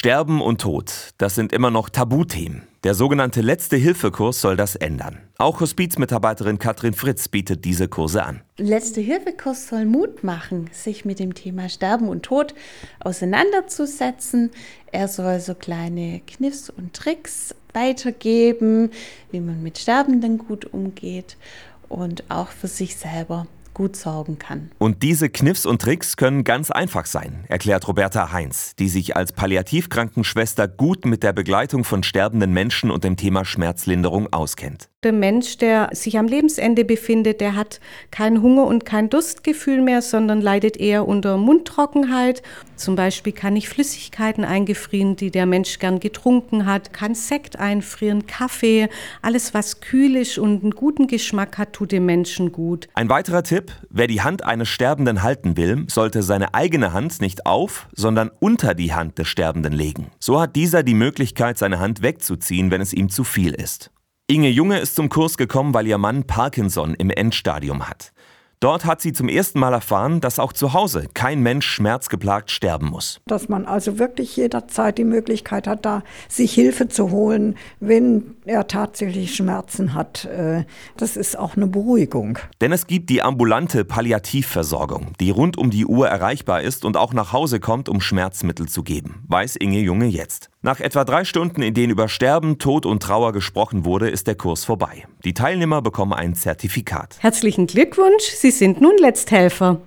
Sterben und Tod, das sind immer noch Tabuthemen. Der sogenannte Letzte Hilfekurs soll das ändern. Auch Hospizmitarbeiterin Katrin Fritz bietet diese Kurse an. Letzte Hilfekurs soll Mut machen, sich mit dem Thema Sterben und Tod auseinanderzusetzen. Er soll so kleine Kniffs und Tricks weitergeben, wie man mit Sterbenden gut umgeht und auch für sich selber gut sorgen kann. Und diese Kniffs und Tricks können ganz einfach sein, erklärt Roberta Heinz, die sich als Palliativkrankenschwester gut mit der Begleitung von sterbenden Menschen und dem Thema Schmerzlinderung auskennt. Der Mensch, der sich am Lebensende befindet, der hat kein Hunger und kein Durstgefühl mehr, sondern leidet eher unter Mundtrockenheit. Zum Beispiel kann ich Flüssigkeiten eingefrieren, die der Mensch gern getrunken hat, kann Sekt einfrieren, Kaffee, alles was kühl ist und einen guten Geschmack hat, tut dem Menschen gut. Ein weiterer Tipp, wer die Hand eines Sterbenden halten will, sollte seine eigene Hand nicht auf, sondern unter die Hand des Sterbenden legen. So hat dieser die Möglichkeit, seine Hand wegzuziehen, wenn es ihm zu viel ist. Inge Junge ist zum Kurs gekommen, weil ihr Mann Parkinson im Endstadium hat. Dort hat sie zum ersten Mal erfahren, dass auch zu Hause kein Mensch schmerzgeplagt sterben muss. Dass man also wirklich jederzeit die Möglichkeit hat, da sich Hilfe zu holen, wenn er tatsächlich Schmerzen hat. Äh, das ist auch eine Beruhigung. Denn es gibt die ambulante Palliativversorgung, die rund um die Uhr erreichbar ist und auch nach Hause kommt, um Schmerzmittel zu geben, weiß Inge Junge jetzt. Nach etwa drei Stunden, in denen über Sterben, Tod und Trauer gesprochen wurde, ist der Kurs vorbei. Die Teilnehmer bekommen ein Zertifikat. Herzlichen Glückwunsch, Sie sind nun Letzthelfer.